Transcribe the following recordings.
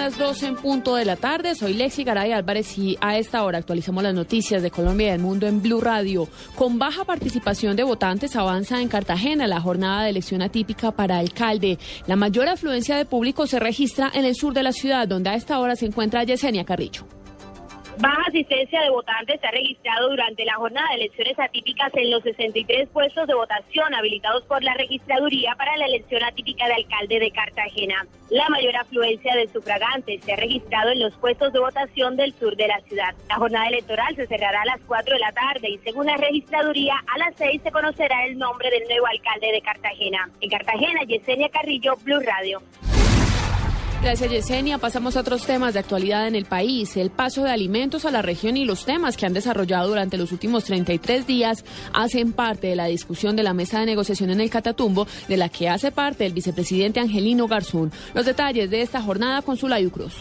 Las 12 en punto de la tarde. Soy Lexi Garay Álvarez y a esta hora actualizamos las noticias de Colombia y del mundo en Blue Radio. Con baja participación de votantes avanza en Cartagena la jornada de elección atípica para alcalde. La mayor afluencia de público se registra en el sur de la ciudad, donde a esta hora se encuentra Yesenia Carrillo. Baja asistencia de votantes se ha registrado durante la jornada de elecciones atípicas en los 63 puestos de votación habilitados por la registraduría para la elección atípica de alcalde de Cartagena. La mayor afluencia de sufragantes se ha registrado en los puestos de votación del sur de la ciudad. La jornada electoral se cerrará a las 4 de la tarde y según la registraduría a las 6 se conocerá el nombre del nuevo alcalde de Cartagena. En Cartagena, Yesenia Carrillo, Blue Radio. Gracias, Yesenia. Pasamos a otros temas de actualidad en el país. El paso de alimentos a la región y los temas que han desarrollado durante los últimos 33 días hacen parte de la discusión de la mesa de negociación en el Catatumbo, de la que hace parte el vicepresidente Angelino Garzón. Los detalles de esta jornada con Sulayu Cruz.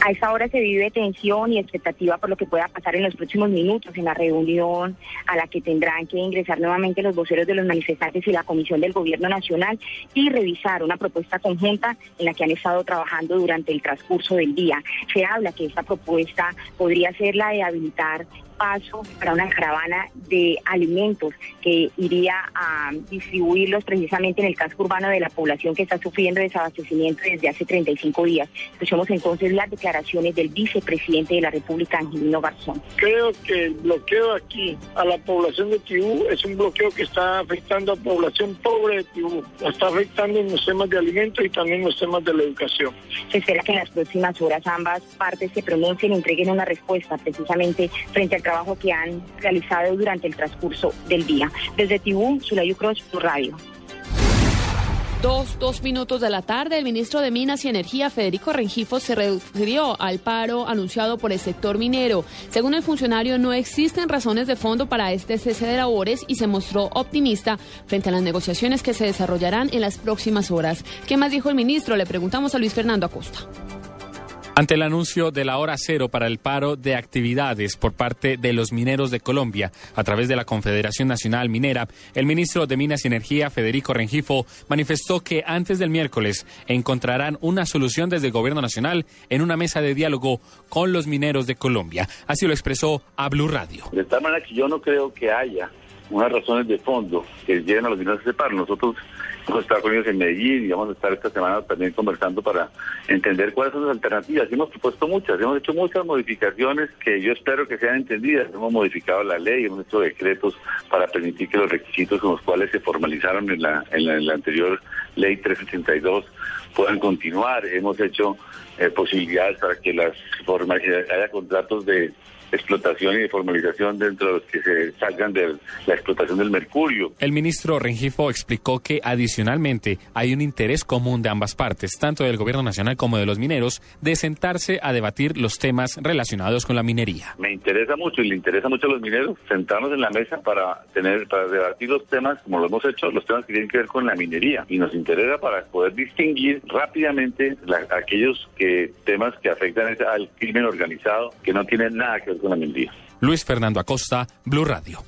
A esta hora se vive tensión y expectativa por lo que pueda pasar en los próximos minutos en la reunión a la que tendrán que ingresar nuevamente los voceros de los manifestantes y la Comisión del Gobierno Nacional y revisar una propuesta conjunta en la que han estado trabajando durante el transcurso del día. Se habla que esta propuesta podría ser la de habilitar paso para una caravana de alimentos que iría a distribuirlos precisamente en el casco urbano de la población que está sufriendo desabastecimiento desde hace 35 días. Escuchemos entonces las declaraciones del vicepresidente de la República, Angelino Garzón. Creo que el bloqueo aquí a la población de Tibú es un bloqueo que está afectando a la población pobre de Tibú. está afectando en los temas de alimentos y también en los temas de la educación. Se espera que en las próximas horas ambas partes se pronuncien y entreguen una respuesta precisamente frente al trabajo que han realizado durante el transcurso del día. Desde Tibú, Sulayu Cruz, tu radio. Dos, dos minutos de la tarde, el ministro de Minas y Energía, Federico Rengifo, se refirió al paro anunciado por el sector minero. Según el funcionario, no existen razones de fondo para este cese de labores y se mostró optimista frente a las negociaciones que se desarrollarán en las próximas horas. ¿Qué más dijo el ministro? Le preguntamos a Luis Fernando Acosta. Ante el anuncio de la hora cero para el paro de actividades por parte de los mineros de Colombia a través de la Confederación Nacional Minera, el ministro de Minas y Energía, Federico Rengifo, manifestó que antes del miércoles encontrarán una solución desde el Gobierno Nacional en una mesa de diálogo con los mineros de Colombia. Así lo expresó a Blue Radio. De tal manera que yo no creo que haya unas razones de fondo que lleven a los mineros a ese paro. Nosotros Vamos a con en Medellín y vamos a estar esta semana también conversando para entender cuáles son las alternativas. hemos propuesto muchas, hemos hecho muchas modificaciones que yo espero que sean entendidas. Hemos modificado la ley, hemos hecho decretos para permitir que los requisitos con los cuales se formalizaron en la, en la, anterior ley 382 puedan continuar. Hemos hecho eh, posibilidades para que las haya contratos de explotación y de formalización dentro de los que se salgan de la explotación del mercurio. El ministro Rengifo explicó que adicionalmente hay un interés común de ambas partes, tanto del gobierno nacional como de los mineros, de sentarse a debatir los temas relacionados con la minería. Me interesa mucho y le interesa mucho a los mineros sentarnos en la mesa para tener para debatir los temas, como lo hemos hecho, los temas que tienen que ver con la minería y nos interesa para poder distinguir rápidamente aquellos que temas que afectan al crimen organizado que no tienen nada que ver Luis Fernando Acosta, Blue Radio.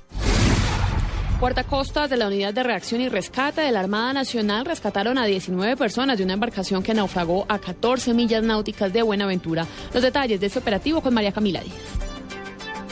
Costas de la Unidad de Reacción y Rescate de la Armada Nacional rescataron a 19 personas de una embarcación que naufragó a 14 millas náuticas de Buenaventura. Los detalles de este operativo con María Camila Díaz.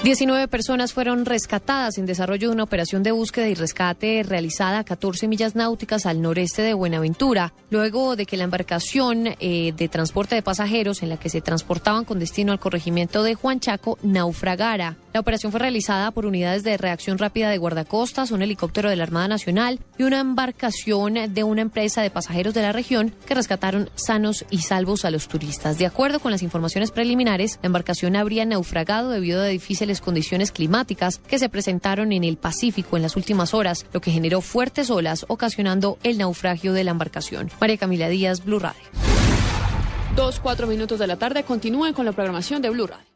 19 personas fueron rescatadas en desarrollo de una operación de búsqueda y rescate realizada a 14 millas náuticas al noreste de Buenaventura, luego de que la embarcación eh, de transporte de pasajeros en la que se transportaban con destino al corregimiento de Juan Chaco naufragara. La operación fue realizada por unidades de reacción rápida de guardacostas, un helicóptero de la Armada Nacional y una embarcación de una empresa de pasajeros de la región que rescataron sanos y salvos a los turistas. De acuerdo con las informaciones preliminares, la embarcación habría naufragado debido a difícil condiciones climáticas que se presentaron en el Pacífico en las últimas horas, lo que generó fuertes olas ocasionando el naufragio de la embarcación. María Camila Díaz, Blue Radio. Dos, cuatro minutos de la tarde. Continúen con la programación de Blue Radio.